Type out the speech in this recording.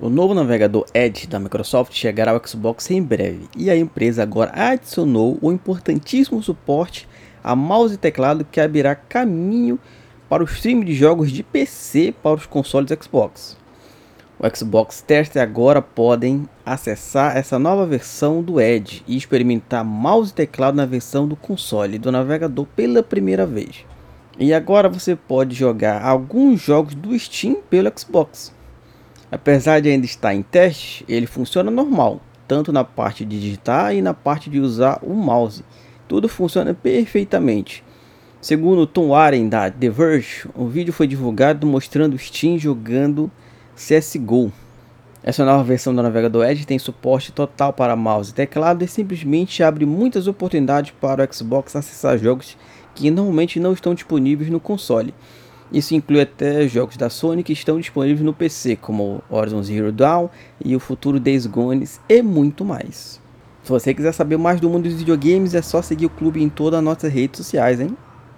O novo navegador Edge da Microsoft chegará ao Xbox em breve, e a empresa agora adicionou o importantíssimo suporte a mouse e teclado que abrirá caminho para o stream de jogos de PC para os consoles Xbox. O Xbox Tester agora podem acessar essa nova versão do Edge e experimentar mouse e teclado na versão do console do navegador pela primeira vez. E agora você pode jogar alguns jogos do Steam pelo Xbox. Apesar de ainda estar em teste, ele funciona normal, tanto na parte de digitar e na parte de usar o mouse. Tudo funciona perfeitamente. Segundo Tom Warren da The Verge, um vídeo foi divulgado mostrando o Steam jogando CSGO. Essa nova versão do navegador Edge tem suporte total para mouse e teclado e simplesmente abre muitas oportunidades para o Xbox acessar jogos que normalmente não estão disponíveis no console. Isso inclui até jogos da Sony que estão disponíveis no PC, como Horizon Zero Dawn e o futuro Days Gone e muito mais. Se você quiser saber mais do mundo dos videogames, é só seguir o clube em todas as nossas redes sociais, hein?